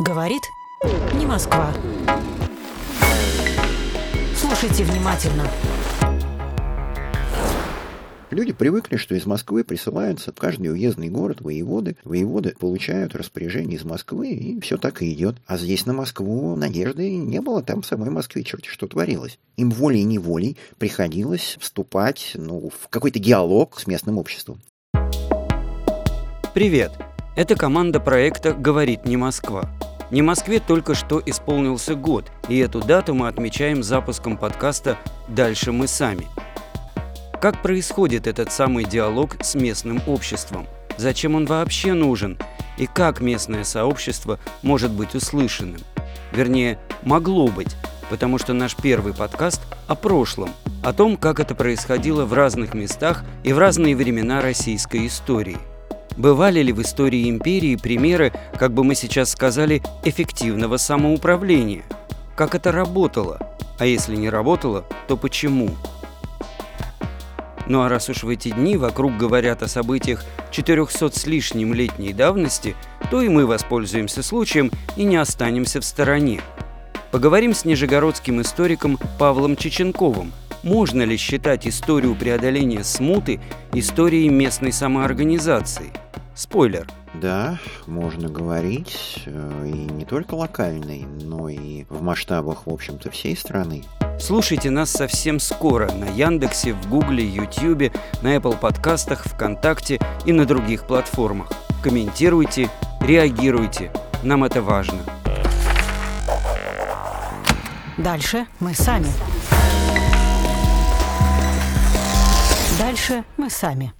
Говорит не Москва. Слушайте внимательно. Люди привыкли, что из Москвы присылаются в каждый уездный город воеводы. Воеводы получают распоряжение из Москвы, и все так и идет. А здесь на Москву надежды не было, там в самой Москве черти что творилось. Им волей-неволей приходилось вступать ну, в какой-то диалог с местным обществом. Привет! Это команда проекта «Говорит не Москва». Не Москве только что исполнился год, и эту дату мы отмечаем запуском подкаста «Дальше мы сами». Как происходит этот самый диалог с местным обществом? Зачем он вообще нужен? И как местное сообщество может быть услышанным? Вернее, могло быть, потому что наш первый подкаст о прошлом, о том, как это происходило в разных местах и в разные времена российской истории – Бывали ли в истории империи примеры, как бы мы сейчас сказали, эффективного самоуправления? Как это работало? А если не работало, то почему? Ну а раз уж в эти дни вокруг говорят о событиях 400 с лишним летней давности, то и мы воспользуемся случаем и не останемся в стороне. Поговорим с нижегородским историком Павлом Чеченковым. Можно ли считать историю преодоления смуты историей местной самоорганизации – Спойлер. Да, можно говорить, э, и не только локальный, но и в масштабах, в общем-то, всей страны. Слушайте нас совсем скоро на Яндексе, в Гугле, Ютьюбе, на Apple подкастах, ВКонтакте и на других платформах. Комментируйте, реагируйте. Нам это важно. Дальше мы сами. Дальше мы сами.